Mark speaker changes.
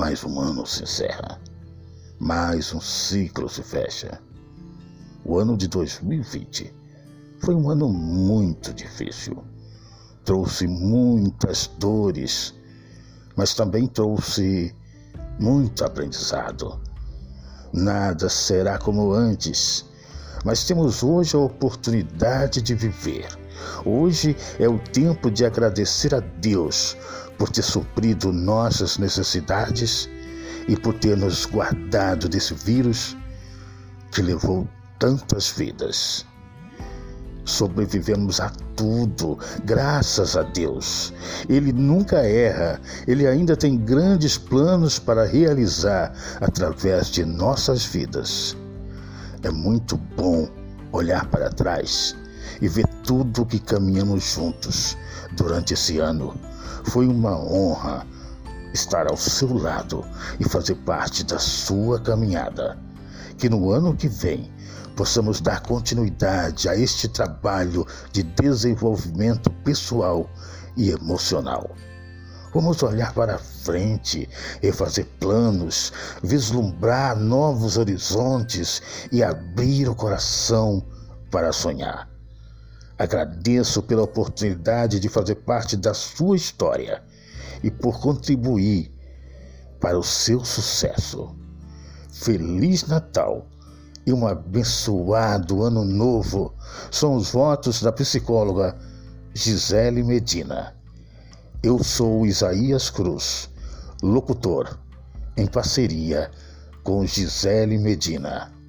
Speaker 1: mais um ano se encerra, mais um ciclo se fecha. O ano de 2020 foi um ano muito difícil. Trouxe muitas dores, mas também trouxe muito aprendizado. Nada será como antes, mas temos hoje a oportunidade de viver. Hoje é o tempo de agradecer a Deus por ter suprido nossas necessidades e por ter nos guardado desse vírus que levou tantas vidas. Sobrevivemos a tudo, graças a Deus. Ele nunca erra, ele ainda tem grandes planos para realizar através de nossas vidas. É muito bom olhar para trás e ver tudo que caminhamos juntos durante esse ano foi uma honra estar ao seu lado e fazer parte da sua caminhada. Que no ano que vem possamos dar continuidade a este trabalho de desenvolvimento pessoal e emocional. Vamos olhar para frente e fazer planos, vislumbrar novos horizontes e abrir o coração para sonhar. Agradeço pela oportunidade de fazer parte da sua história e por contribuir para o seu sucesso. Feliz Natal e um abençoado Ano Novo são os votos da psicóloga Gisele Medina. Eu sou Isaías Cruz, locutor, em parceria com Gisele Medina.